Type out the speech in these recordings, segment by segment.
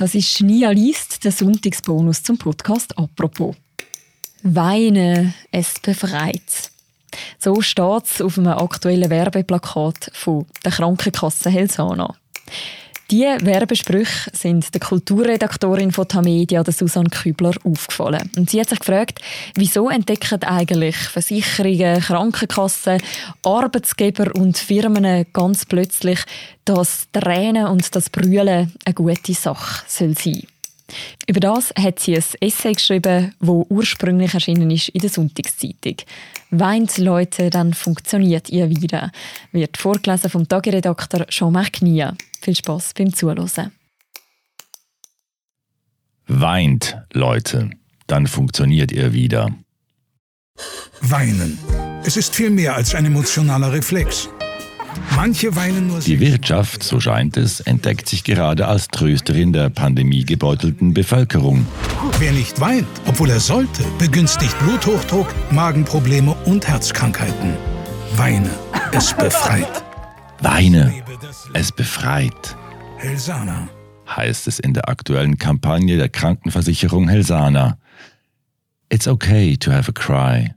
Das ist Nia Liest, der Sonntagsbonus zum Podcast «Apropos». Weinen, es befreit. So steht es auf einem aktuellen Werbeplakat von der Krankenkasse Helsana. Diese Werbesprüche sind der Kulturredaktorin von Tamedia, der Susanne Kübler, aufgefallen. Und sie hat sich gefragt, wieso entdecken eigentlich Versicherungen, Krankenkassen, Arbeitsgeber und Firmen ganz plötzlich, dass Tränen und das Brüllen eine gute Sache soll sein über das hat sie ein Essay geschrieben, wo ursprünglich erschienen ist in der Sonntagszeitung. Weint Leute, dann funktioniert ihr wieder. Wird vorgelesen vom Tageredakteur Jean-Marc Knie. Viel Spaß beim Zuhören. Weint Leute, dann funktioniert ihr wieder. Weinen. Es ist viel mehr als ein emotionaler Reflex. Manche weinen nur Die Wirtschaft, so scheint es, entdeckt sich gerade als Trösterin der pandemiegebeutelten Bevölkerung. Wer nicht weint, obwohl er sollte, begünstigt Bluthochdruck, Magenprobleme und Herzkrankheiten. Weine, es befreit. Weine, es befreit. Helsana. Heißt es in der aktuellen Kampagne der Krankenversicherung Helsana. It's okay to have a cry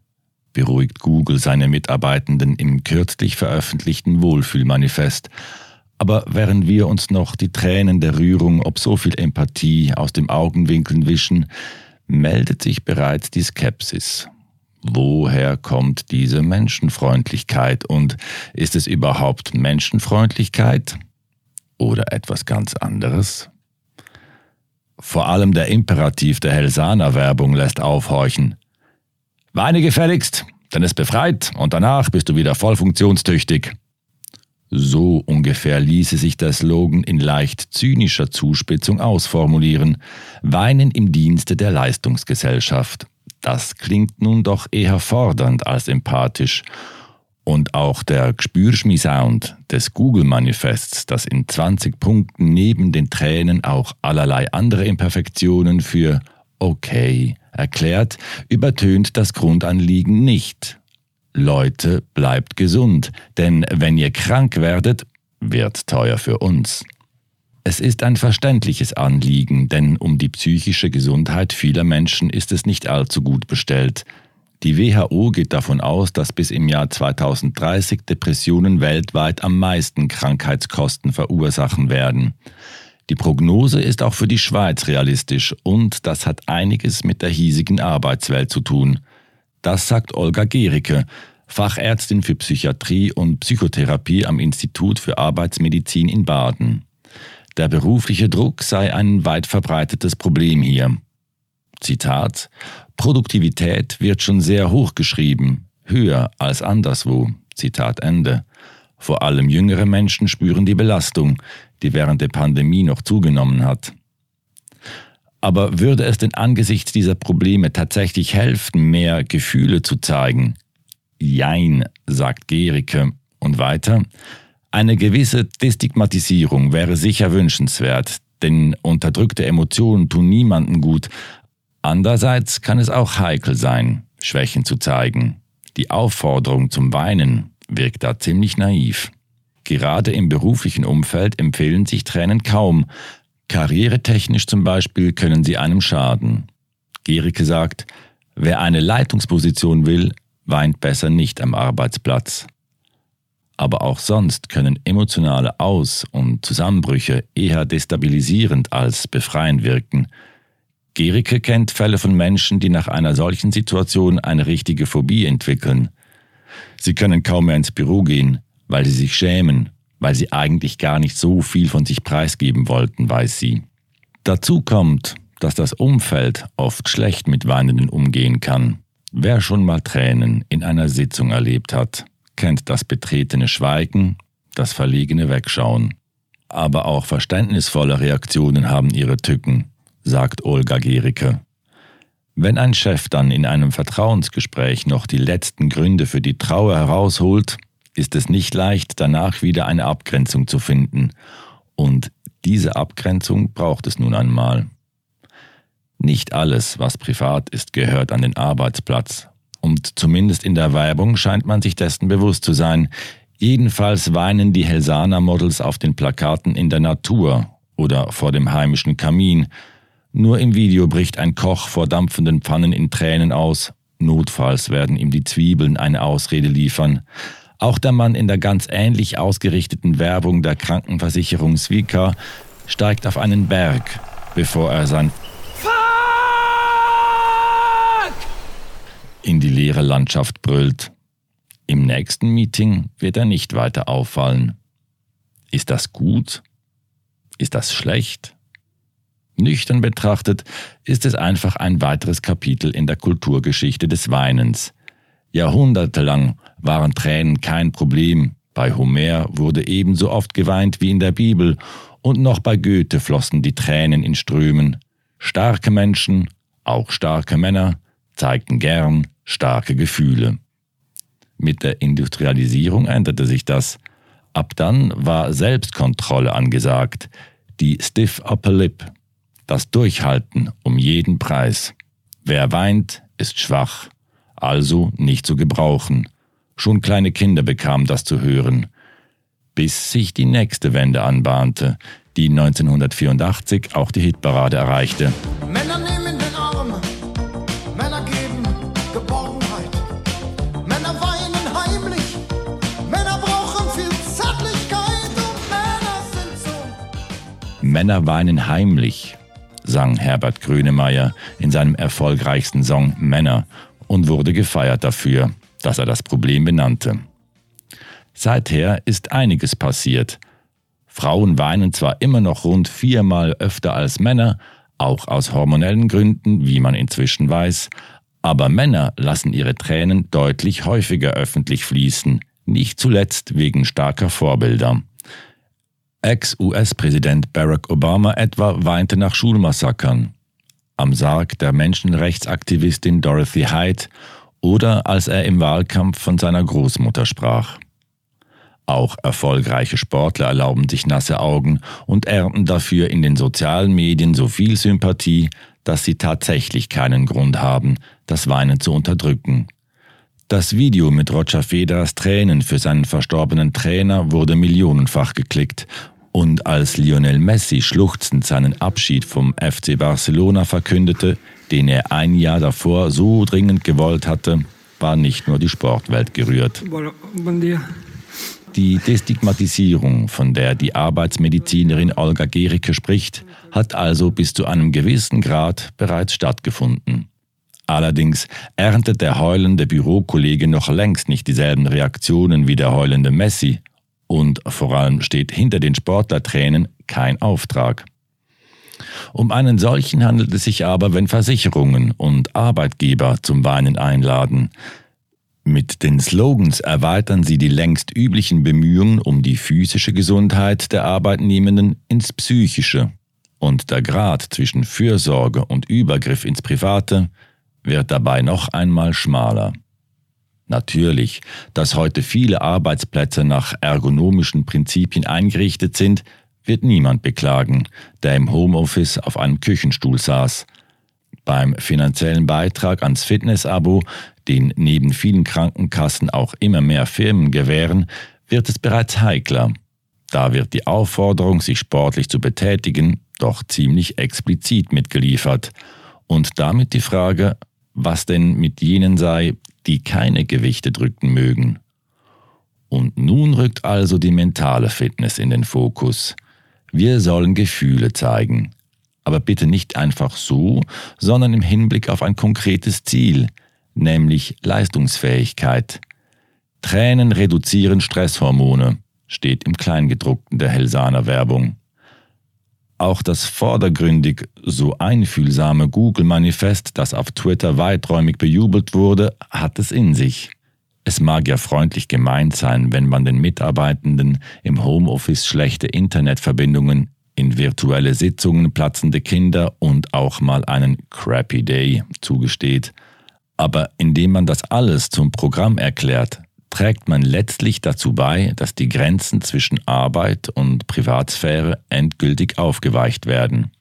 beruhigt Google seine Mitarbeitenden im kürzlich veröffentlichten Wohlfühlmanifest. Aber während wir uns noch die Tränen der Rührung ob so viel Empathie aus dem Augenwinkeln wischen, meldet sich bereits die Skepsis. Woher kommt diese Menschenfreundlichkeit und ist es überhaupt Menschenfreundlichkeit oder etwas ganz anderes? Vor allem der Imperativ der Helsana-Werbung lässt aufhorchen. Weine gefälligst, dann ist befreit und danach bist du wieder voll funktionstüchtig. So ungefähr ließe sich der Slogan in leicht zynischer Zuspitzung ausformulieren. Weinen im Dienste der Leistungsgesellschaft. Das klingt nun doch eher fordernd als empathisch. Und auch der Gspürschmi-Sound des Google-Manifests, das in 20 Punkten neben den Tränen auch allerlei andere Imperfektionen für okay erklärt, übertönt das Grundanliegen nicht. Leute, bleibt gesund, denn wenn ihr krank werdet, wird teuer für uns. Es ist ein verständliches Anliegen, denn um die psychische Gesundheit vieler Menschen ist es nicht allzu gut bestellt. Die WHO geht davon aus, dass bis im Jahr 2030 Depressionen weltweit am meisten Krankheitskosten verursachen werden. Die Prognose ist auch für die Schweiz realistisch und das hat einiges mit der hiesigen Arbeitswelt zu tun. Das sagt Olga Gericke, Fachärztin für Psychiatrie und Psychotherapie am Institut für Arbeitsmedizin in Baden. Der berufliche Druck sei ein weit verbreitetes Problem hier. Zitat Produktivität wird schon sehr hoch geschrieben, höher als anderswo. Zitat Ende. Vor allem jüngere Menschen spüren die Belastung, die während der Pandemie noch zugenommen hat. Aber würde es denn angesichts dieser Probleme tatsächlich helfen, mehr Gefühle zu zeigen? Jein, sagt Gericke. Und weiter, eine gewisse Destigmatisierung wäre sicher wünschenswert, denn unterdrückte Emotionen tun niemanden gut. Andererseits kann es auch heikel sein, Schwächen zu zeigen. Die Aufforderung zum Weinen wirkt da ziemlich naiv. Gerade im beruflichen Umfeld empfehlen sich Tränen kaum. Karrieretechnisch zum Beispiel können sie einem schaden. Gericke sagt, wer eine Leitungsposition will, weint besser nicht am Arbeitsplatz. Aber auch sonst können emotionale Aus- und Zusammenbrüche eher destabilisierend als befreiend wirken. Gericke kennt Fälle von Menschen, die nach einer solchen Situation eine richtige Phobie entwickeln – Sie können kaum mehr ins Büro gehen, weil sie sich schämen, weil sie eigentlich gar nicht so viel von sich preisgeben wollten, weiß sie. Dazu kommt, dass das Umfeld oft schlecht mit Weinenden umgehen kann. Wer schon mal Tränen in einer Sitzung erlebt hat, kennt das betretene Schweigen, das verlegene Wegschauen. Aber auch verständnisvolle Reaktionen haben ihre Tücken, sagt Olga Gericke. Wenn ein Chef dann in einem Vertrauensgespräch noch die letzten Gründe für die Trauer herausholt, ist es nicht leicht, danach wieder eine Abgrenzung zu finden. Und diese Abgrenzung braucht es nun einmal. Nicht alles, was privat ist, gehört an den Arbeitsplatz. Und zumindest in der Werbung scheint man sich dessen bewusst zu sein. Jedenfalls weinen die Helsana-Models auf den Plakaten in der Natur oder vor dem heimischen Kamin. Nur im Video bricht ein Koch vor dampfenden Pfannen in Tränen aus. Notfalls werden ihm die Zwiebeln eine Ausrede liefern. Auch der Mann in der ganz ähnlich ausgerichteten Werbung der Krankenversicherung Svika steigt auf einen Berg, bevor er sein Fuck in die leere Landschaft brüllt. Im nächsten Meeting wird er nicht weiter auffallen. Ist das gut? Ist das schlecht? Nüchtern betrachtet ist es einfach ein weiteres Kapitel in der Kulturgeschichte des Weinens. Jahrhundertelang waren Tränen kein Problem. Bei Homer wurde ebenso oft geweint wie in der Bibel, und noch bei Goethe flossen die Tränen in Strömen. Starke Menschen, auch starke Männer, zeigten gern starke Gefühle. Mit der Industrialisierung änderte sich das. Ab dann war Selbstkontrolle angesagt, die Stiff Upper Lip, das Durchhalten um jeden Preis. Wer weint, ist schwach, also nicht zu gebrauchen. Schon kleine Kinder bekamen das zu hören. Bis sich die nächste Wende anbahnte, die 1984 auch die Hitparade erreichte. Männer nehmen den Arm, Männer geben Geborgenheit. Männer weinen heimlich, Männer brauchen viel Zärtlichkeit und Männer sind so. Männer weinen heimlich, sang Herbert Grönemeyer in seinem erfolgreichsten Song Männer und wurde gefeiert dafür, dass er das Problem benannte. Seither ist einiges passiert. Frauen weinen zwar immer noch rund viermal öfter als Männer, auch aus hormonellen Gründen, wie man inzwischen weiß, aber Männer lassen ihre Tränen deutlich häufiger öffentlich fließen, nicht zuletzt wegen starker Vorbilder. Ex-US-Präsident Barack Obama etwa weinte nach Schulmassakern, am Sarg der Menschenrechtsaktivistin Dorothy Hyde oder als er im Wahlkampf von seiner Großmutter sprach. Auch erfolgreiche Sportler erlauben sich nasse Augen und ernten dafür in den sozialen Medien so viel Sympathie, dass sie tatsächlich keinen Grund haben, das Weinen zu unterdrücken. Das Video mit Roger Federers Tränen für seinen verstorbenen Trainer wurde millionenfach geklickt und als Lionel Messi schluchzend seinen Abschied vom FC Barcelona verkündete, den er ein Jahr davor so dringend gewollt hatte, war nicht nur die Sportwelt gerührt. Die Destigmatisierung, von der die Arbeitsmedizinerin Olga Gericke spricht, hat also bis zu einem gewissen Grad bereits stattgefunden. Allerdings erntet der heulende Bürokollege noch längst nicht dieselben Reaktionen wie der heulende Messi und vor allem steht hinter den Sportlertränen kein Auftrag. Um einen solchen handelt es sich aber, wenn Versicherungen und Arbeitgeber zum Weinen einladen. Mit den Slogans erweitern sie die längst üblichen Bemühungen um die physische Gesundheit der Arbeitnehmenden ins Psychische. Und der Grad zwischen Fürsorge und Übergriff ins Private wird dabei noch einmal schmaler. Natürlich, dass heute viele Arbeitsplätze nach ergonomischen Prinzipien eingerichtet sind, wird niemand beklagen, der im Homeoffice auf einem Küchenstuhl saß. Beim finanziellen Beitrag ans Fitnessabo, den neben vielen Krankenkassen auch immer mehr Firmen gewähren, wird es bereits heikler. Da wird die Aufforderung, sich sportlich zu betätigen, doch ziemlich explizit mitgeliefert. Und damit die Frage, was denn mit jenen sei, die keine Gewichte drücken mögen. Und nun rückt also die mentale Fitness in den Fokus. Wir sollen Gefühle zeigen. Aber bitte nicht einfach so, sondern im Hinblick auf ein konkretes Ziel, nämlich Leistungsfähigkeit. Tränen reduzieren Stresshormone, steht im Kleingedruckten der Helsana Werbung. Auch das vordergründig so einfühlsame Google-Manifest, das auf Twitter weiträumig bejubelt wurde, hat es in sich. Es mag ja freundlich gemeint sein, wenn man den Mitarbeitenden im Homeoffice schlechte Internetverbindungen, in virtuelle Sitzungen platzende Kinder und auch mal einen Crappy Day zugesteht. Aber indem man das alles zum Programm erklärt, trägt man letztlich dazu bei, dass die Grenzen zwischen Arbeit und Privatsphäre endgültig aufgeweicht werden.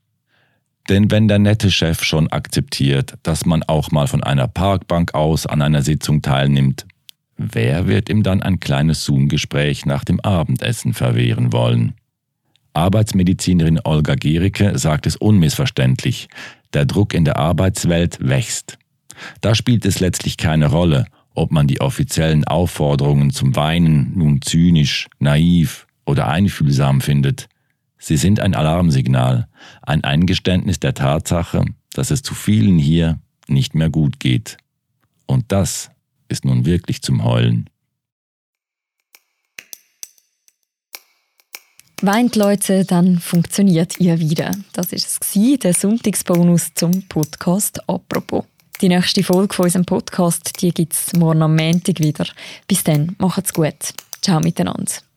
Denn wenn der nette Chef schon akzeptiert, dass man auch mal von einer Parkbank aus an einer Sitzung teilnimmt, wer wird ihm dann ein kleines Zoom-Gespräch nach dem Abendessen verwehren wollen? Arbeitsmedizinerin Olga Gericke sagt es unmissverständlich. Der Druck in der Arbeitswelt wächst. Da spielt es letztlich keine Rolle, ob man die offiziellen Aufforderungen zum Weinen nun zynisch, naiv oder einfühlsam findet. Sie sind ein Alarmsignal, ein Eingeständnis der Tatsache, dass es zu vielen hier nicht mehr gut geht. Und das ist nun wirklich zum Heulen. Weint Leute, dann funktioniert ihr wieder. Das ist es der Sonntagsbonus zum Podcast «Apropos». Die nächste Folge von unserem Podcast, die gibt es morgen am Montag wieder. Bis dann, macht's gut. Ciao miteinander.